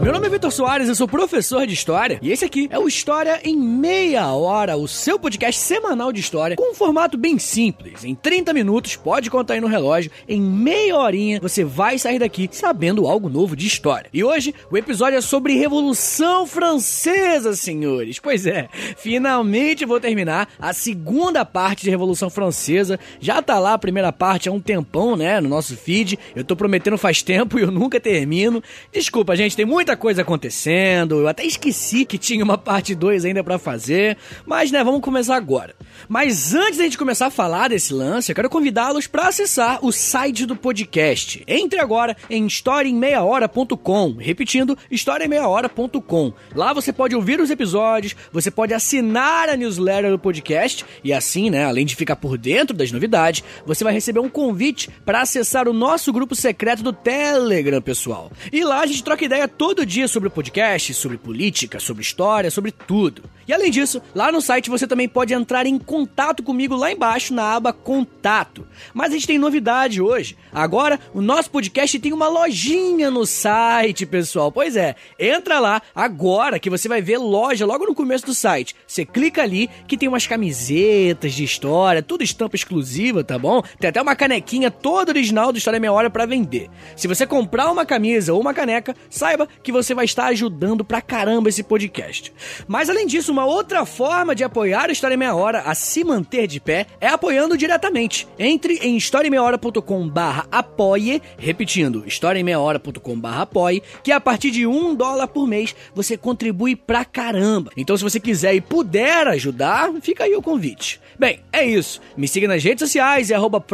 Meu nome é Vitor Soares, eu sou professor de História e esse aqui é o História em Meia Hora, o seu podcast semanal de história com um formato bem simples. Em 30 minutos, pode contar aí no relógio, em meia horinha você vai sair daqui sabendo algo novo de história. E hoje o episódio é sobre Revolução Francesa, senhores. Pois é, finalmente vou terminar a segunda parte de Revolução Francesa. Já tá lá a primeira parte há um tempão, né, no nosso feed. Eu tô prometendo faz tempo e eu nunca termino. Desculpa, gente tem muita coisa acontecendo. Eu até esqueci que tinha uma parte 2 ainda para fazer. Mas, né, vamos começar agora. Mas antes da gente começar a falar desse lance, eu quero convidá-los para acessar o site do podcast. Entre agora em historiaemmeiahora.com. Repetindo, historiaemmeiahora.com. Lá você pode ouvir os episódios, você pode assinar a newsletter do podcast e assim, né, além de ficar por dentro das novidades, você vai receber um convite para acessar o nosso grupo secreto do Telegram, pessoal. E lá a gente troca ideia todo dia sobre o podcast, sobre política, sobre história, sobre tudo. E além disso, lá no site você também pode entrar em contato comigo lá embaixo na aba Contato. Mas a gente tem novidade hoje. Agora, o nosso podcast tem uma lojinha no site, pessoal. Pois é, entra lá agora que você vai ver loja logo no começo do site. Você clica ali que tem umas camisetas de história, tudo estampa exclusiva, tá bom? Tem até uma canequinha toda original do História Meia Hora para vender. Se você comprar uma camisa ou uma caneca, saiba que você vai estar ajudando pra caramba esse podcast. Mas além disso, uma outra forma de apoiar a História Meia Hora a se manter de pé é apoiando diretamente. Entre em historiaemmeiahora.com barra apoie, repetindo, historiaemmeiahora.com barra apoie, que a partir de um dólar por mês você contribui pra caramba. Então se você quiser e puder ajudar, fica aí o convite. Bem, é isso. Me siga nas redes sociais, é arroba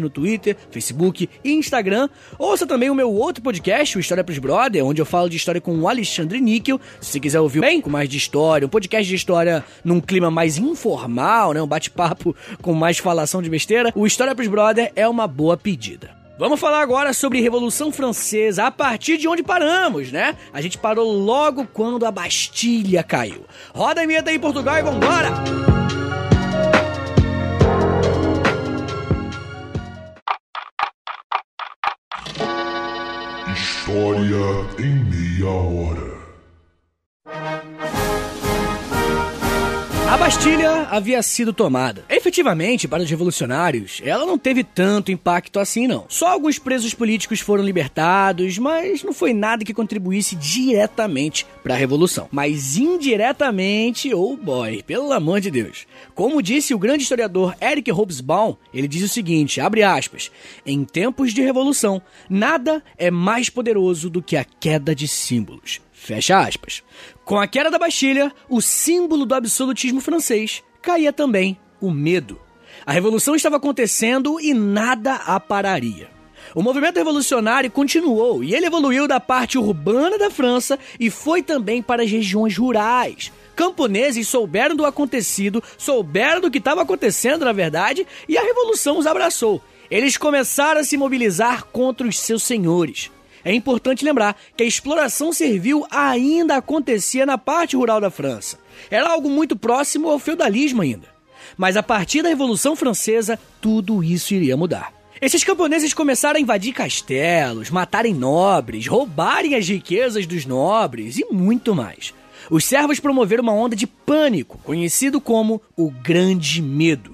no Twitter, Facebook e Instagram. Ouça também o meu outro podcast, o História Pros Brother, onde eu falo de história com o Alexandre Níquel. Se você quiser ouvir bem com mais de história, um podcast de história num clima mais informal, né? Um bate-papo com mais falação de besteira, o História Pros Brother é uma boa pedida. Vamos falar agora sobre Revolução Francesa, a partir de onde paramos, né? A gente parou logo quando a Bastilha caiu. Roda a vinheta aí, Portugal, e vambora! História em meia hora. Bastilha havia sido tomada. Efetivamente, para os revolucionários, ela não teve tanto impacto assim, não. Só alguns presos políticos foram libertados, mas não foi nada que contribuísse diretamente para a revolução. Mas indiretamente, oh boy, pelo amor de Deus. Como disse o grande historiador Eric Hobsbawm, ele diz o seguinte, abre aspas, em tempos de revolução, nada é mais poderoso do que a queda de símbolos. Fecha aspas. Com a queda da Bastilha, o símbolo do absolutismo francês caía também o medo. A revolução estava acontecendo e nada a pararia. O movimento revolucionário continuou e ele evoluiu da parte urbana da França e foi também para as regiões rurais. Camponeses souberam do acontecido, souberam do que estava acontecendo, na verdade, e a revolução os abraçou. Eles começaram a se mobilizar contra os seus senhores. É importante lembrar que a exploração servil ainda acontecia na parte rural da França. Era algo muito próximo ao feudalismo ainda. Mas a partir da Revolução Francesa, tudo isso iria mudar. Esses camponeses começaram a invadir castelos, matarem nobres, roubarem as riquezas dos nobres e muito mais. Os servos promoveram uma onda de pânico, conhecido como o Grande Medo.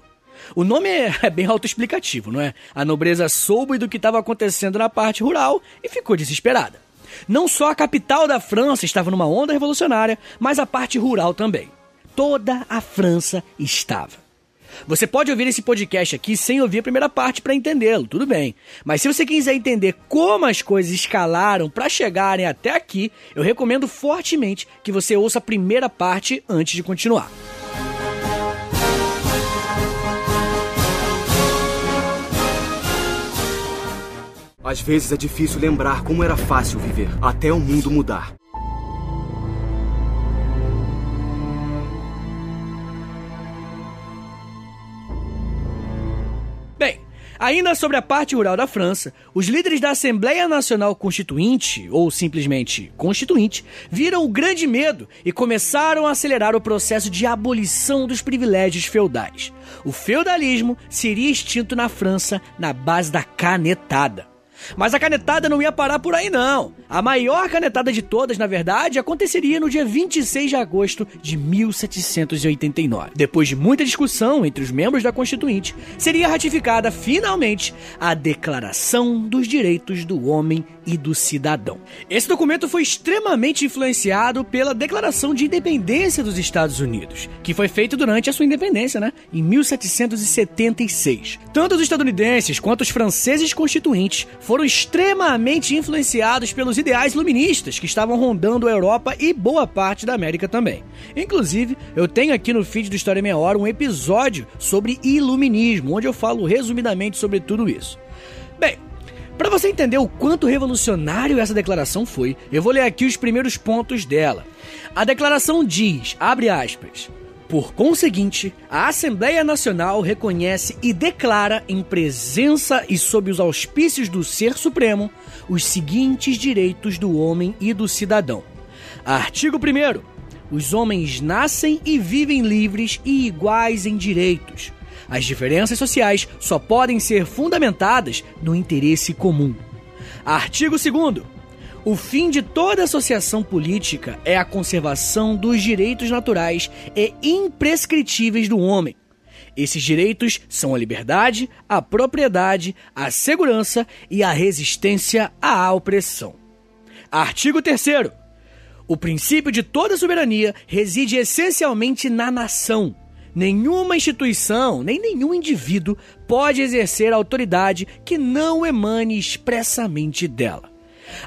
O nome é, é bem autoexplicativo, não é? A nobreza soube do que estava acontecendo na parte rural e ficou desesperada. Não só a capital da França estava numa onda revolucionária, mas a parte rural também. Toda a França estava. Você pode ouvir esse podcast aqui sem ouvir a primeira parte para entendê-lo, tudo bem. Mas se você quiser entender como as coisas escalaram para chegarem até aqui, eu recomendo fortemente que você ouça a primeira parte antes de continuar. Às vezes é difícil lembrar como era fácil viver, até o mundo mudar. Bem, ainda sobre a parte rural da França, os líderes da Assembleia Nacional Constituinte, ou simplesmente Constituinte, viram o grande medo e começaram a acelerar o processo de abolição dos privilégios feudais. O feudalismo seria extinto na França na base da canetada. Mas a canetada não ia parar por aí, não. A maior canetada de todas, na verdade, aconteceria no dia 26 de agosto de 1789. Depois de muita discussão entre os membros da Constituinte, seria ratificada finalmente a Declaração dos Direitos do Homem e do Cidadão. Esse documento foi extremamente influenciado pela Declaração de Independência dos Estados Unidos, que foi feita durante a sua independência, né, em 1776. Tanto os estadunidenses quanto os franceses constituintes foram extremamente influenciados pelos ideais iluministas que estavam rondando a Europa e boa parte da América também. Inclusive, eu tenho aqui no feed do História Meia Hora um episódio sobre iluminismo, onde eu falo resumidamente sobre tudo isso. Para você entender o quanto revolucionário essa declaração foi, eu vou ler aqui os primeiros pontos dela. A declaração diz, abre aspas, por conseguinte, a Assembleia Nacional reconhece e declara, em presença e sob os auspícios do Ser Supremo, os seguintes direitos do homem e do cidadão. Artigo 1. Os homens nascem e vivem livres e iguais em direitos. As diferenças sociais só podem ser fundamentadas no interesse comum. Artigo 2. O fim de toda associação política é a conservação dos direitos naturais e imprescritíveis do homem. Esses direitos são a liberdade, a propriedade, a segurança e a resistência à opressão. Artigo 3. O princípio de toda soberania reside essencialmente na nação. Nenhuma instituição, nem nenhum indivíduo pode exercer autoridade que não emane expressamente dela.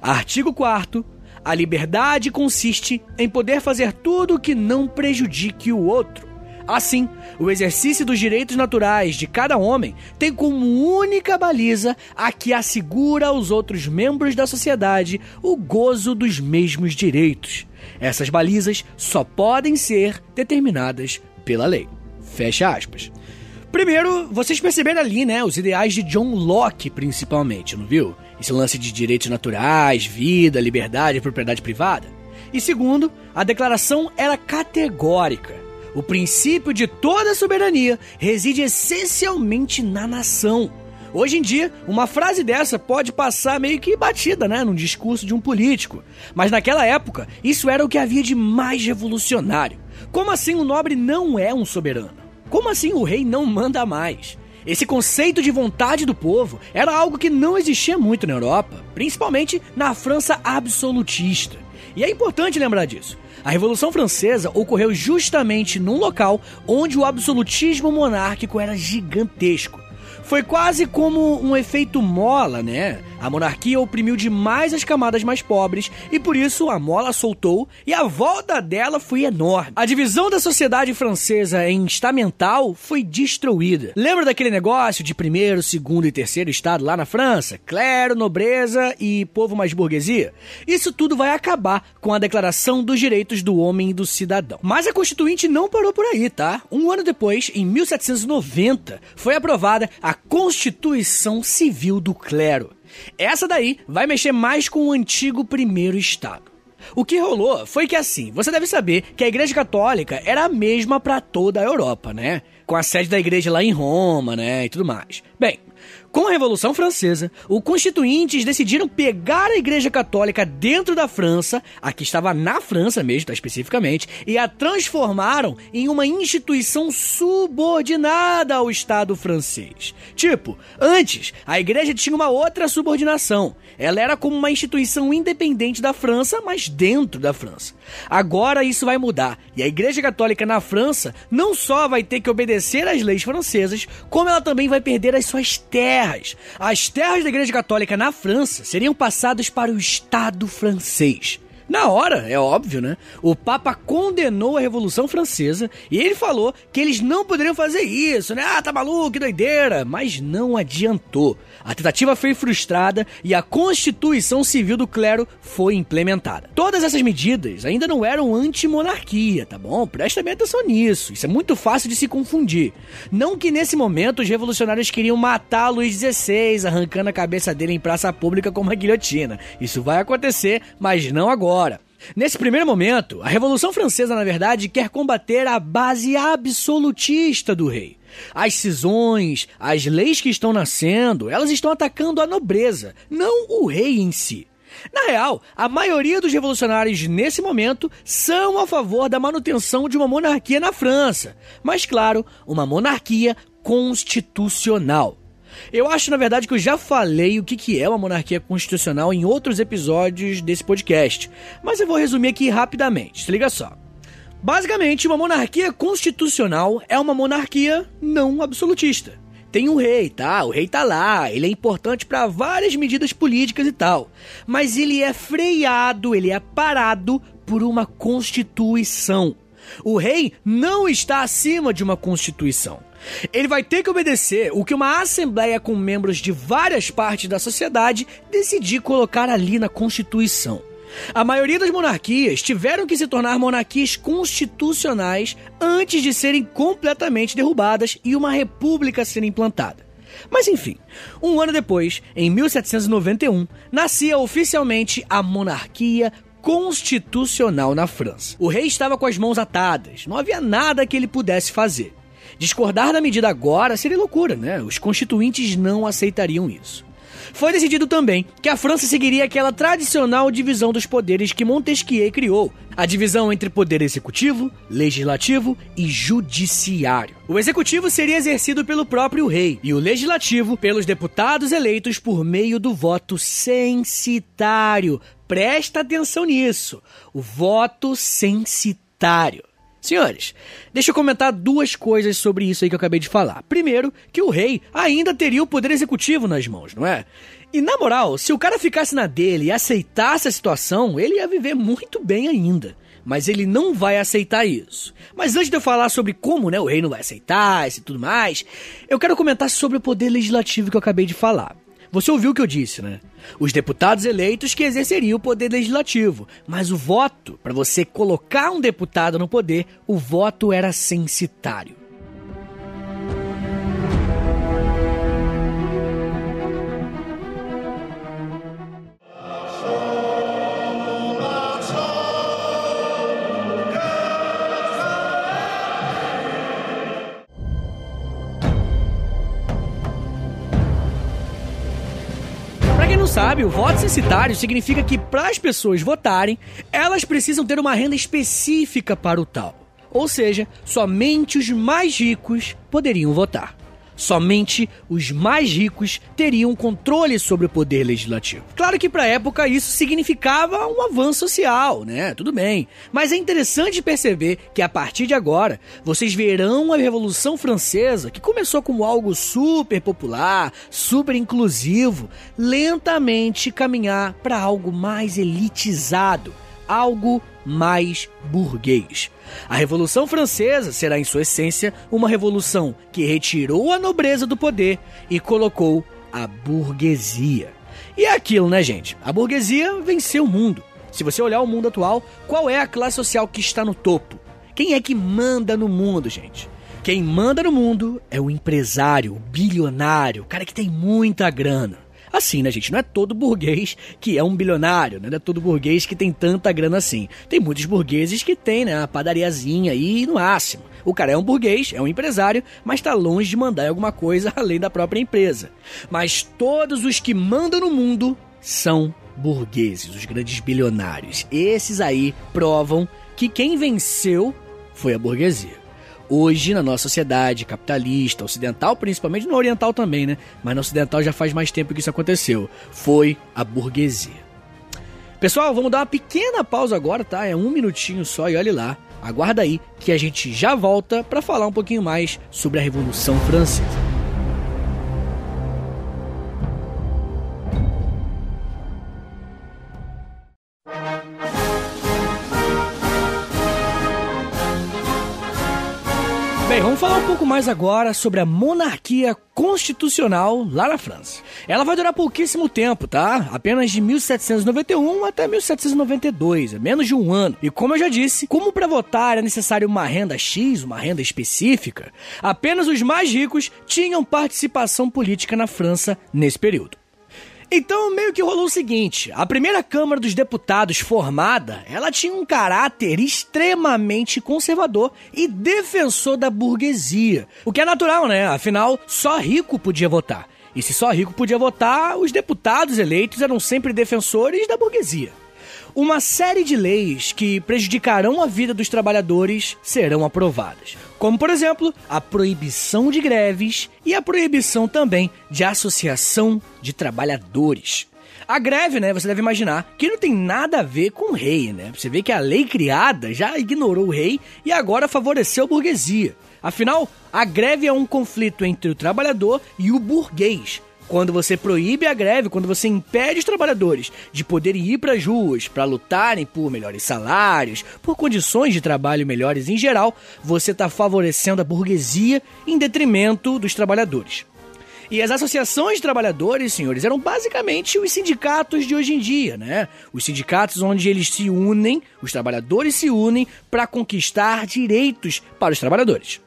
Artigo 4 A liberdade consiste em poder fazer tudo que não prejudique o outro. Assim, o exercício dos direitos naturais de cada homem tem como única baliza a que assegura aos outros membros da sociedade o gozo dos mesmos direitos. Essas balizas só podem ser determinadas pela lei. Fecha aspas. Primeiro, vocês perceberam ali, né, os ideais de John Locke, principalmente, não viu? Esse lance de direitos naturais, vida, liberdade propriedade privada. E segundo, a declaração era categórica. O princípio de toda soberania reside essencialmente na nação. Hoje em dia, uma frase dessa pode passar meio que batida, né, num discurso de um político. Mas naquela época, isso era o que havia de mais revolucionário. Como assim o nobre não é um soberano? Como assim o rei não manda mais? Esse conceito de vontade do povo era algo que não existia muito na Europa, principalmente na França absolutista. E é importante lembrar disso. A Revolução Francesa ocorreu justamente num local onde o absolutismo monárquico era gigantesco. Foi quase como um efeito mola, né? A monarquia oprimiu demais as camadas mais pobres e por isso a mola soltou e a volta dela foi enorme. A divisão da sociedade francesa em estamental foi destruída. Lembra daquele negócio de primeiro, segundo e terceiro estado lá na França? Clero, nobreza e povo mais burguesia? Isso tudo vai acabar com a Declaração dos Direitos do Homem e do Cidadão. Mas a Constituinte não parou por aí, tá? Um ano depois, em 1790, foi aprovada a Constituição Civil do Clero. Essa daí vai mexer mais com o antigo primeiro estado. O que rolou foi que assim, você deve saber que a Igreja Católica era a mesma para toda a Europa, né? Com a sede da igreja lá em Roma, né, e tudo mais. Bem, com a Revolução Francesa, os constituintes decidiram pegar a Igreja Católica dentro da França, a que estava na França mesmo, tá, especificamente, e a transformaram em uma instituição subordinada ao Estado francês. Tipo, antes, a Igreja tinha uma outra subordinação. Ela era como uma instituição independente da França, mas dentro da França. Agora isso vai mudar, e a Igreja Católica na França não só vai ter que obedecer às leis francesas, como ela também vai perder as suas terras. As terras da Igreja Católica na França seriam passadas para o Estado francês. Na hora, é óbvio, né? O Papa condenou a Revolução Francesa e ele falou que eles não poderiam fazer isso, né? Ah, tá maluco, que doideira! Mas não adiantou. A tentativa foi frustrada e a Constituição Civil do Clero foi implementada. Todas essas medidas ainda não eram anti-monarquia, tá bom? Presta bem atenção nisso. Isso é muito fácil de se confundir. Não que nesse momento os revolucionários queriam matar Luís XVI, arrancando a cabeça dele em praça pública com uma guilhotina. Isso vai acontecer, mas não agora. Nesse primeiro momento, a Revolução Francesa, na verdade, quer combater a base absolutista do rei. As cisões, as leis que estão nascendo, elas estão atacando a nobreza, não o rei em si. Na real, a maioria dos revolucionários nesse momento são a favor da manutenção de uma monarquia na França, mas claro, uma monarquia constitucional. Eu acho, na verdade, que eu já falei o que é uma monarquia constitucional em outros episódios desse podcast, mas eu vou resumir aqui rapidamente. Se liga só. Basicamente, uma monarquia constitucional é uma monarquia não absolutista. Tem o rei, tá? O rei tá lá, ele é importante para várias medidas políticas e tal. Mas ele é freado, ele é parado por uma constituição. O rei não está acima de uma constituição. Ele vai ter que obedecer o que uma assembleia com membros de várias partes da sociedade decidir colocar ali na Constituição. A maioria das monarquias tiveram que se tornar monarquias constitucionais antes de serem completamente derrubadas e uma república ser implantada. Mas enfim, um ano depois, em 1791, nascia oficialmente a monarquia constitucional na França. O rei estava com as mãos atadas, não havia nada que ele pudesse fazer. Discordar da medida agora seria loucura, né? Os constituintes não aceitariam isso. Foi decidido também que a França seguiria aquela tradicional divisão dos poderes que Montesquieu criou, a divisão entre poder executivo, legislativo e judiciário. O executivo seria exercido pelo próprio rei e o legislativo pelos deputados eleitos por meio do voto censitário. Presta atenção nisso. O voto censitário. Senhores, deixa eu comentar duas coisas sobre isso aí que eu acabei de falar. Primeiro, que o rei ainda teria o poder executivo nas mãos, não é? E na moral, se o cara ficasse na dele e aceitasse a situação, ele ia viver muito bem ainda. Mas ele não vai aceitar isso. Mas antes de eu falar sobre como né, o rei não vai aceitar e tudo mais, eu quero comentar sobre o poder legislativo que eu acabei de falar. Você ouviu o que eu disse, né? Os deputados eleitos que exerceriam o poder legislativo, mas o voto, para você colocar um deputado no poder, o voto era censitário. Sabe, o voto censitário significa que para as pessoas votarem, elas precisam ter uma renda específica para o tal. Ou seja, somente os mais ricos poderiam votar somente os mais ricos teriam controle sobre o poder legislativo. Claro que para a época isso significava um avanço social, né? Tudo bem. Mas é interessante perceber que a partir de agora, vocês verão a Revolução Francesa, que começou como algo super popular, super inclusivo, lentamente caminhar para algo mais elitizado, algo mais burguês. A Revolução Francesa será, em sua essência, uma revolução que retirou a nobreza do poder e colocou a burguesia. E é aquilo, né, gente? A burguesia venceu o mundo. Se você olhar o mundo atual, qual é a classe social que está no topo? Quem é que manda no mundo, gente? Quem manda no mundo é o empresário, o bilionário, o cara que tem muita grana. Assim, né, gente? Não é todo burguês que é um bilionário, né? Não é todo burguês que tem tanta grana assim. Tem muitos burgueses que tem, né, a padariazinha aí no máximo. O cara é um burguês, é um empresário, mas está longe de mandar alguma coisa além da própria empresa. Mas todos os que mandam no mundo são burgueses, os grandes bilionários. Esses aí provam que quem venceu foi a burguesia. Hoje, na nossa sociedade capitalista, ocidental, principalmente no oriental também, né? Mas no ocidental já faz mais tempo que isso aconteceu. Foi a burguesia. Pessoal, vamos dar uma pequena pausa agora, tá? É um minutinho só e olhe lá. Aguarda aí que a gente já volta para falar um pouquinho mais sobre a Revolução Francesa. Bem, vamos falar um pouco mais agora sobre a monarquia constitucional lá na França. Ela vai durar pouquíssimo tempo, tá? Apenas de 1791 até 1792, é menos de um ano. E como eu já disse, como para votar é necessário uma renda X, uma renda específica, apenas os mais ricos tinham participação política na França nesse período. Então, meio que rolou o seguinte: a primeira Câmara dos Deputados formada, ela tinha um caráter extremamente conservador e defensor da burguesia. O que é natural, né? Afinal, só rico podia votar. E se só rico podia votar, os deputados eleitos eram sempre defensores da burguesia. Uma série de leis que prejudicarão a vida dos trabalhadores serão aprovadas. Como, por exemplo, a proibição de greves e a proibição também de associação de trabalhadores. A greve, né, você deve imaginar que não tem nada a ver com o rei, né? Você vê que a lei criada já ignorou o rei e agora favoreceu a burguesia. Afinal, a greve é um conflito entre o trabalhador e o burguês, quando você proíbe a greve, quando você impede os trabalhadores de poderem ir para as ruas para lutarem por melhores salários, por condições de trabalho melhores em geral, você está favorecendo a burguesia em detrimento dos trabalhadores. E as associações de trabalhadores, senhores, eram basicamente os sindicatos de hoje em dia, né? Os sindicatos onde eles se unem, os trabalhadores se unem para conquistar direitos para os trabalhadores.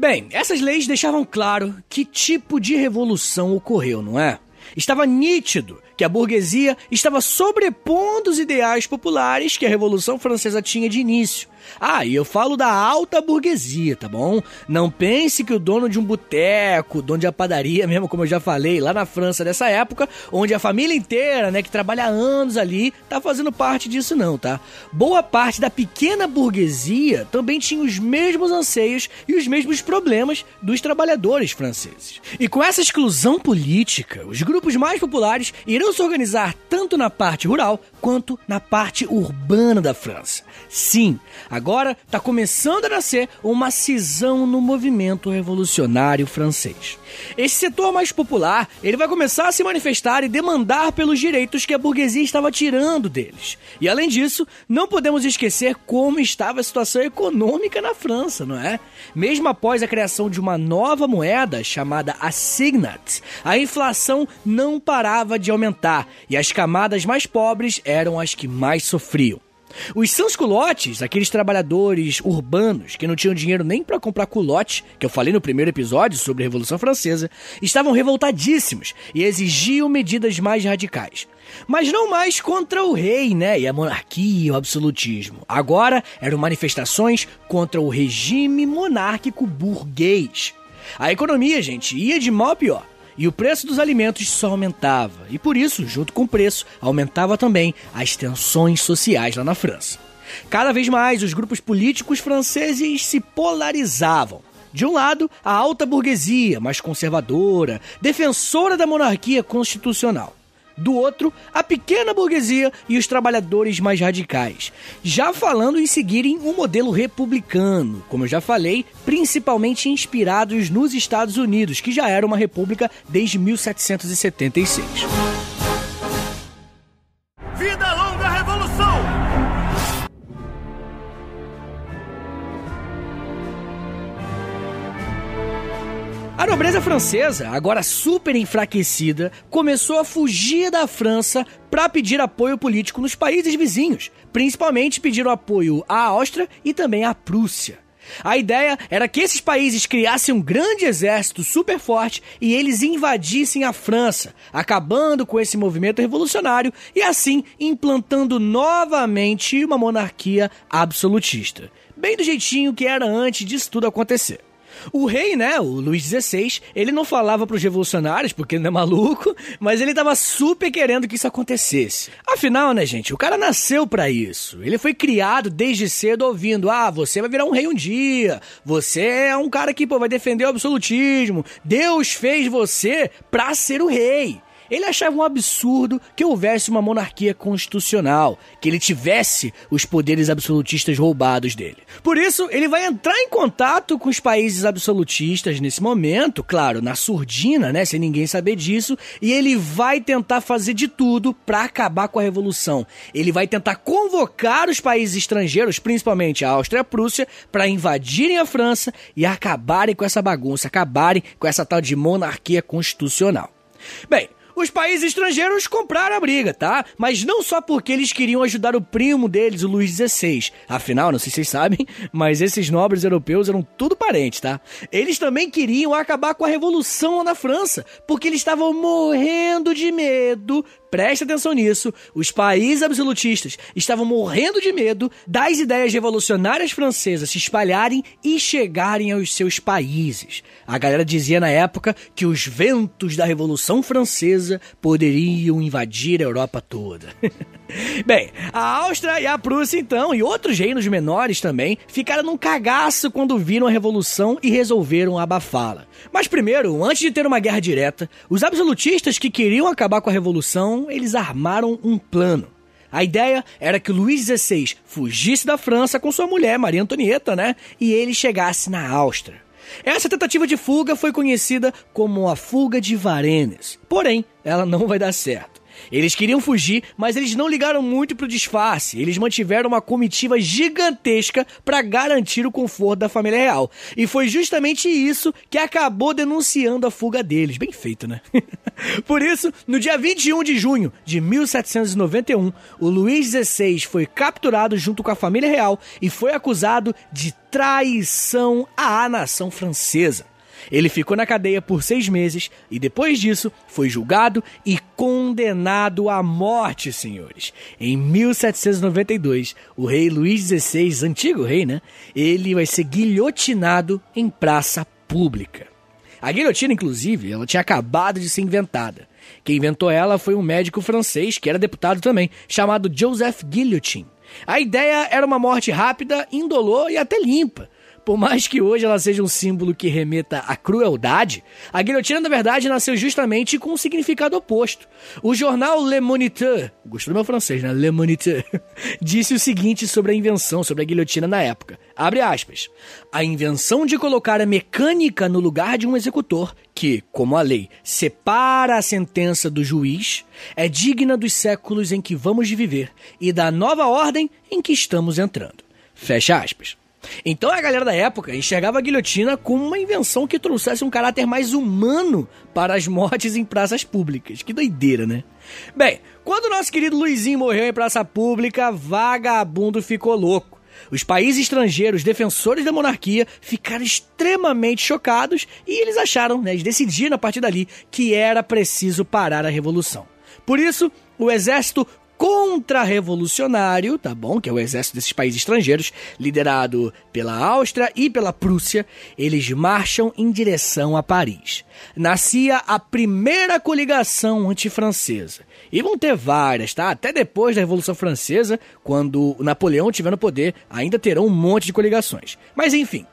Bem, essas leis deixavam claro que tipo de revolução ocorreu, não é? Estava nítido que a burguesia estava sobrepondo os ideais populares que a Revolução Francesa tinha de início. Ah, e eu falo da alta burguesia, tá bom? Não pense que o dono de um boteco, dono de uma padaria mesmo, como eu já falei, lá na França dessa época, onde a família inteira, né, que trabalha anos ali, tá fazendo parte disso não, tá? Boa parte da pequena burguesia também tinha os mesmos anseios e os mesmos problemas dos trabalhadores franceses. E com essa exclusão política, os grupos mais populares irão se organizar tanto na parte rural quanto na parte urbana da França. Sim, agora está começando a nascer uma cisão no movimento revolucionário francês. Esse setor mais popular, ele vai começar a se manifestar e demandar pelos direitos que a burguesia estava tirando deles. E além disso, não podemos esquecer como estava a situação econômica na França, não é? Mesmo após a criação de uma nova moeda chamada assignat, a inflação não parava de aumentar e as camadas mais pobres eram as que mais sofriam. Os sans-culottes, aqueles trabalhadores urbanos que não tinham dinheiro nem para comprar culote, que eu falei no primeiro episódio sobre a Revolução Francesa, estavam revoltadíssimos e exigiam medidas mais radicais. Mas não mais contra o rei, né? E a monarquia e o absolutismo. Agora eram manifestações contra o regime monárquico burguês. A economia, gente, ia de mal a pior. E o preço dos alimentos só aumentava. E por isso, junto com o preço, aumentava também as tensões sociais lá na França. Cada vez mais, os grupos políticos franceses se polarizavam. De um lado, a alta burguesia, mais conservadora, defensora da monarquia constitucional do outro, a pequena burguesia e os trabalhadores mais radicais. Já falando em seguirem um modelo republicano, como eu já falei, principalmente inspirados nos Estados Unidos, que já era uma república desde 1776. A nobreza francesa, agora super enfraquecida, começou a fugir da França para pedir apoio político nos países vizinhos. Principalmente pediram apoio à Áustria e também à Prússia. A ideia era que esses países criassem um grande exército super forte e eles invadissem a França, acabando com esse movimento revolucionário e assim implantando novamente uma monarquia absolutista. Bem do jeitinho que era antes disso tudo acontecer. O rei, né, o Luís XVI, ele não falava para os revolucionários, porque ele não é maluco, mas ele tava super querendo que isso acontecesse. Afinal, né, gente, o cara nasceu para isso. Ele foi criado desde cedo ouvindo: "Ah, você vai virar um rei um dia. Você é um cara que pô, vai defender o absolutismo. Deus fez você para ser o rei." Ele achava um absurdo que houvesse uma monarquia constitucional, que ele tivesse os poderes absolutistas roubados dele. Por isso, ele vai entrar em contato com os países absolutistas nesse momento, claro, na surdina, né, sem ninguém saber disso, e ele vai tentar fazer de tudo para acabar com a revolução. Ele vai tentar convocar os países estrangeiros, principalmente a Áustria e a Prússia, para invadirem a França e acabarem com essa bagunça, acabarem com essa tal de monarquia constitucional. Bem, os países estrangeiros compraram a briga, tá? Mas não só porque eles queriam ajudar o primo deles, o Luís XVI. Afinal, não sei se vocês sabem, mas esses nobres europeus eram tudo parentes, tá? Eles também queriam acabar com a revolução lá na França, porque eles estavam morrendo de medo preste atenção nisso, os países absolutistas estavam morrendo de medo das ideias revolucionárias francesas se espalharem e chegarem aos seus países. A galera dizia na época que os ventos da Revolução Francesa poderiam invadir a Europa toda. Bem, a Áustria e a Prússia, então, e outros reinos menores também, ficaram num cagaço quando viram a Revolução e resolveram abafá-la. Mas primeiro, antes de ter uma guerra direta, os absolutistas que queriam acabar com a Revolução, eles armaram um plano. A ideia era que Luís XVI fugisse da França com sua mulher, Maria Antonieta, né? E ele chegasse na Áustria. Essa tentativa de fuga foi conhecida como a Fuga de Varennes. Porém, ela não vai dar certo. Eles queriam fugir, mas eles não ligaram muito pro disfarce. Eles mantiveram uma comitiva gigantesca para garantir o conforto da família real. E foi justamente isso que acabou denunciando a fuga deles. Bem feito, né? Por isso, no dia 21 de junho de 1791, o Luís XVI foi capturado junto com a família real e foi acusado de traição à nação francesa. Ele ficou na cadeia por seis meses e depois disso foi julgado e condenado à morte, senhores. Em 1792, o rei Luís XVI, antigo rei, né? Ele vai ser guilhotinado em praça pública. A guilhotina, inclusive, ela tinha acabado de ser inventada. Quem inventou ela foi um médico francês, que era deputado também, chamado Joseph Guillotin. A ideia era uma morte rápida, indolor e até limpa. Por mais que hoje ela seja um símbolo que remeta à crueldade, a guilhotina, na verdade, nasceu justamente com um significado oposto. O jornal Le Moniteur, gostou do meu francês, né? Le Moniteur, disse o seguinte sobre a invenção, sobre a guilhotina na época. Abre aspas. A invenção de colocar a mecânica no lugar de um executor, que, como a lei, separa a sentença do juiz, é digna dos séculos em que vamos viver e da nova ordem em que estamos entrando. Fecha aspas. Então a galera da época enxergava a guilhotina como uma invenção que trouxesse um caráter mais humano para as mortes em praças públicas. Que doideira, né? Bem, quando o nosso querido Luizinho morreu em praça pública, vagabundo ficou louco. Os países estrangeiros defensores da monarquia ficaram extremamente chocados e eles acharam, né, eles decidiram a partir dali que era preciso parar a revolução. Por isso, o exército contra-revolucionário, tá bom? Que é o exército desses países estrangeiros, liderado pela Áustria e pela Prússia, eles marcham em direção a Paris. Nascia a primeira coligação antifrancesa. E vão ter várias, tá? Até depois da Revolução Francesa, quando Napoleão tiver no poder, ainda terão um monte de coligações. Mas enfim,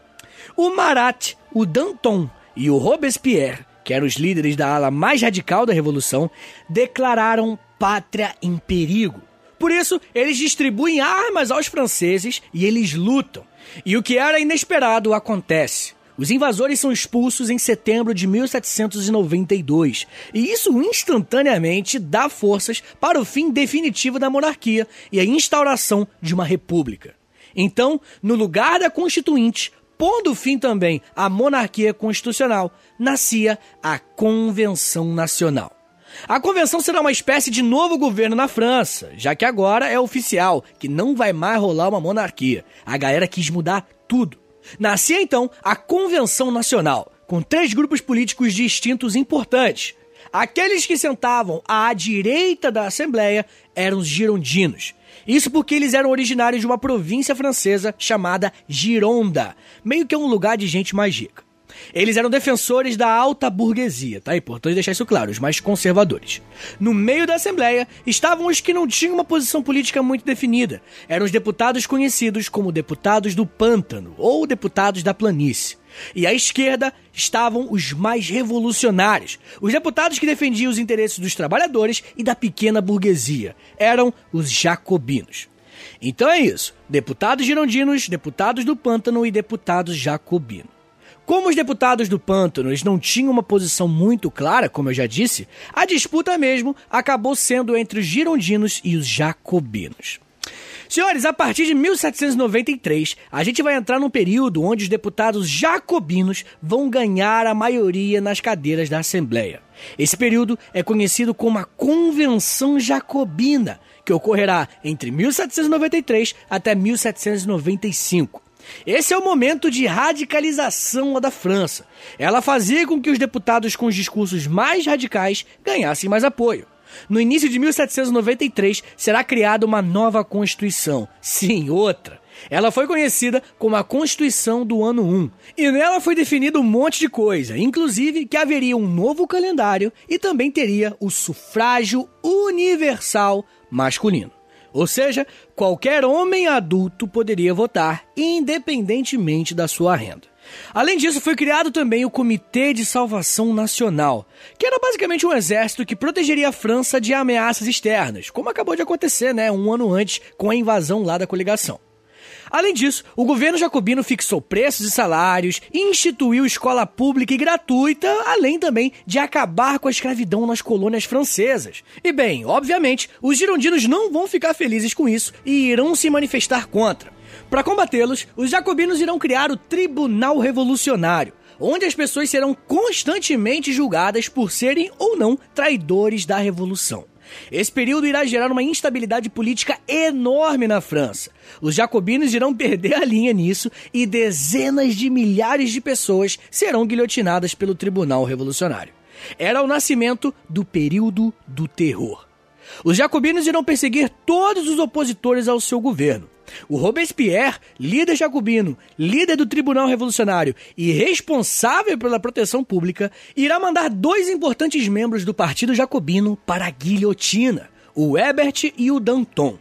o Marat, o Danton e o Robespierre que eram os líderes da ala mais radical da revolução, declararam pátria em perigo. Por isso, eles distribuem armas aos franceses e eles lutam. E o que era inesperado acontece. Os invasores são expulsos em setembro de 1792, e isso instantaneamente dá forças para o fim definitivo da monarquia e a instauração de uma república. Então, no lugar da Constituinte, pondo fim também à monarquia constitucional, nascia a Convenção Nacional. A convenção será uma espécie de novo governo na França, já que agora é oficial que não vai mais rolar uma monarquia. A galera quis mudar tudo. Nascia então a Convenção Nacional, com três grupos políticos distintos importantes. Aqueles que sentavam à direita da Assembleia eram os girondinos. Isso porque eles eram originários de uma província francesa chamada Gironda, meio que um lugar de gente mais rica. Eles eram defensores da alta burguesia, tá? É importante deixar isso claro, os mais conservadores. No meio da Assembleia estavam os que não tinham uma posição política muito definida. Eram os deputados conhecidos como deputados do pântano ou deputados da planície. E à esquerda estavam os mais revolucionários, os deputados que defendiam os interesses dos trabalhadores e da pequena burguesia. Eram os jacobinos. Então é isso: deputados girondinos, deputados do pântano e deputados jacobinos. Como os deputados do Pântano não tinham uma posição muito clara, como eu já disse, a disputa mesmo acabou sendo entre os girondinos e os jacobinos. Senhores, a partir de 1793, a gente vai entrar num período onde os deputados jacobinos vão ganhar a maioria nas cadeiras da Assembleia. Esse período é conhecido como a Convenção Jacobina, que ocorrerá entre 1793 até 1795. Esse é o momento de radicalização da França. Ela fazia com que os deputados com os discursos mais radicais ganhassem mais apoio. No início de 1793 será criada uma nova Constituição. Sim, outra. Ela foi conhecida como a Constituição do Ano 1, e nela foi definido um monte de coisa, inclusive que haveria um novo calendário e também teria o sufrágio universal masculino. Ou seja, qualquer homem adulto poderia votar, independentemente da sua renda. Além disso, foi criado também o Comitê de Salvação Nacional, que era basicamente um exército que protegeria a França de ameaças externas, como acabou de acontecer, né, um ano antes com a invasão lá da coligação. Além disso, o governo jacobino fixou preços e salários, instituiu escola pública e gratuita, além também de acabar com a escravidão nas colônias francesas. E bem, obviamente, os girondinos não vão ficar felizes com isso e irão se manifestar contra. Para combatê-los, os jacobinos irão criar o Tribunal Revolucionário, onde as pessoas serão constantemente julgadas por serem ou não traidores da revolução. Esse período irá gerar uma instabilidade política enorme na França. Os jacobinos irão perder a linha nisso e dezenas de milhares de pessoas serão guilhotinadas pelo Tribunal Revolucionário. Era o nascimento do período do terror. Os jacobinos irão perseguir todos os opositores ao seu governo. O Robespierre, líder jacobino, líder do Tribunal Revolucionário e responsável pela proteção pública, irá mandar dois importantes membros do Partido Jacobino para a guilhotina, o Ebert e o Danton.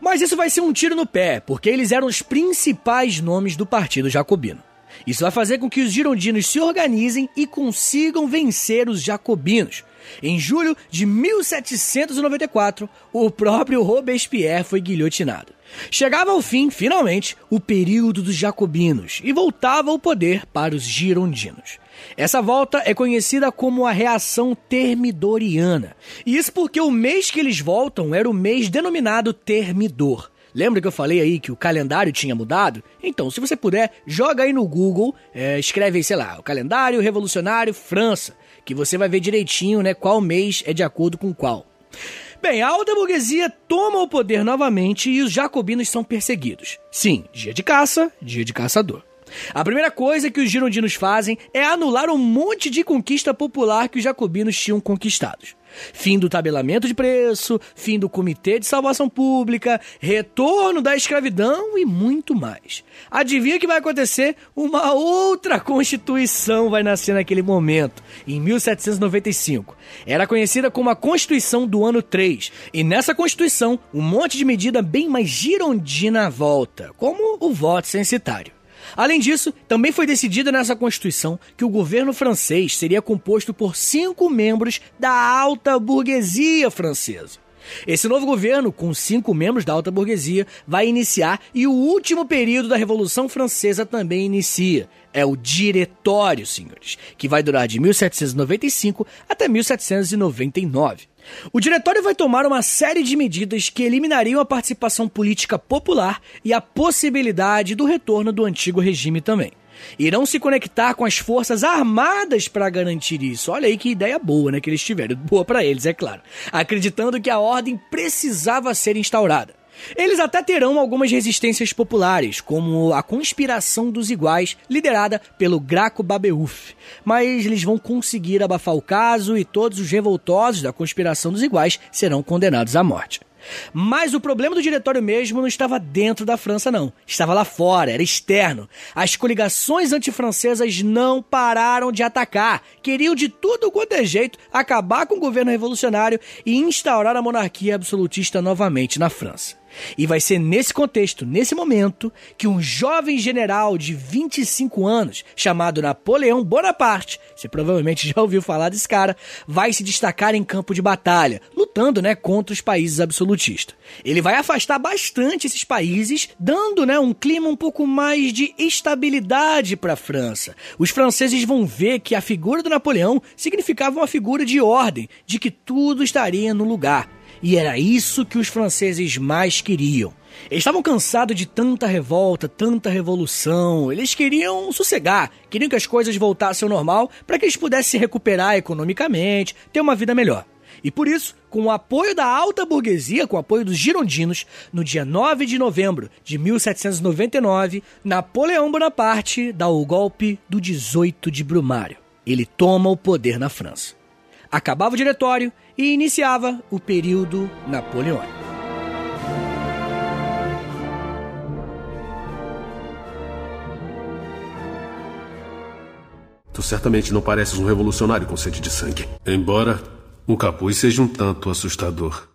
Mas isso vai ser um tiro no pé, porque eles eram os principais nomes do Partido Jacobino. Isso vai fazer com que os girondinos se organizem e consigam vencer os jacobinos. Em julho de 1794, o próprio Robespierre foi guilhotinado. Chegava ao fim, finalmente, o período dos jacobinos e voltava o poder para os girondinos. Essa volta é conhecida como a reação termidoriana. E isso porque o mês que eles voltam era o mês denominado termidor. Lembra que eu falei aí que o calendário tinha mudado? Então, se você puder, joga aí no Google, é, escreve aí, sei lá, o calendário revolucionário França, que você vai ver direitinho, né, qual mês é de acordo com qual. Bem, a alta burguesia toma o poder novamente e os jacobinos são perseguidos. Sim, dia de caça, dia de caçador. A primeira coisa que os girondinos fazem é anular um monte de conquista popular que os jacobinos tinham conquistados. Fim do tabelamento de preço, fim do Comitê de Salvação Pública, retorno da escravidão e muito mais. Adivinha o que vai acontecer? Uma outra Constituição vai nascer naquele momento, em 1795. Era conhecida como a Constituição do Ano 3, e nessa Constituição, um monte de medida bem mais girondina volta, como o voto censitário. Além disso, também foi decidido nessa Constituição que o governo francês seria composto por cinco membros da alta burguesia francesa. Esse novo governo, com cinco membros da alta burguesia, vai iniciar e o último período da Revolução Francesa também inicia. É o Diretório, senhores, que vai durar de 1795 até 1799. O diretório vai tomar uma série de medidas que eliminariam a participação política popular e a possibilidade do retorno do antigo regime também. Irão se conectar com as forças armadas para garantir isso. Olha aí que ideia boa, né, que eles tiveram. Boa para eles, é claro. Acreditando que a ordem precisava ser instaurada. Eles até terão algumas resistências populares, como a Conspiração dos Iguais, liderada pelo Graco Babeuf. Mas eles vão conseguir abafar o caso e todos os revoltosos da Conspiração dos Iguais serão condenados à morte. Mas o problema do diretório mesmo não estava dentro da França, não. Estava lá fora, era externo. As coligações antifrancesas não pararam de atacar. Queriam de tudo quanto é jeito acabar com o governo revolucionário e instaurar a monarquia absolutista novamente na França. E vai ser nesse contexto, nesse momento, que um jovem general de 25 anos, chamado Napoleão Bonaparte, você provavelmente já ouviu falar desse cara, vai se destacar em campo de batalha, lutando né, contra os países absolutistas. Ele vai afastar bastante esses países, dando né, um clima um pouco mais de estabilidade para a França. Os franceses vão ver que a figura do Napoleão significava uma figura de ordem, de que tudo estaria no lugar. E era isso que os franceses mais queriam. Eles estavam cansados de tanta revolta, tanta revolução. Eles queriam sossegar, queriam que as coisas voltassem ao normal para que eles pudessem se recuperar economicamente, ter uma vida melhor. E por isso, com o apoio da alta burguesia, com o apoio dos girondinos, no dia 9 de novembro de 1799, Napoleão Bonaparte dá o golpe do 18 de Brumário. Ele toma o poder na França. Acabava o diretório e iniciava o período napoleônico. Tu certamente não pareces um revolucionário com sede de sangue. Embora um capuz seja um tanto assustador.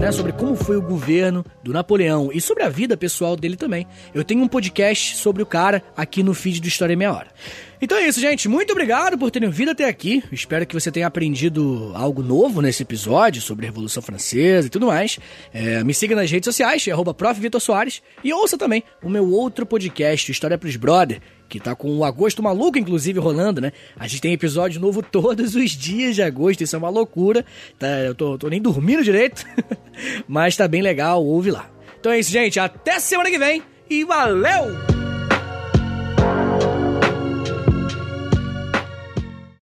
Né, sobre como foi o governo do Napoleão e sobre a vida pessoal dele também, eu tenho um podcast sobre o cara aqui no feed do História em Meia Hora. Então é isso, gente. Muito obrigado por terem vindo até aqui. Espero que você tenha aprendido algo novo nesse episódio sobre a Revolução Francesa e tudo mais. É, me siga nas redes sociais, Soares, e ouça também o meu outro podcast, História pros Brother, que tá com o agosto maluco, inclusive, rolando, né? A gente tem episódio novo todos os dias de agosto, isso é uma loucura. Tá, eu tô, tô nem dormindo direito, mas tá bem legal, ouve lá. Então é isso, gente. Até semana que vem e valeu!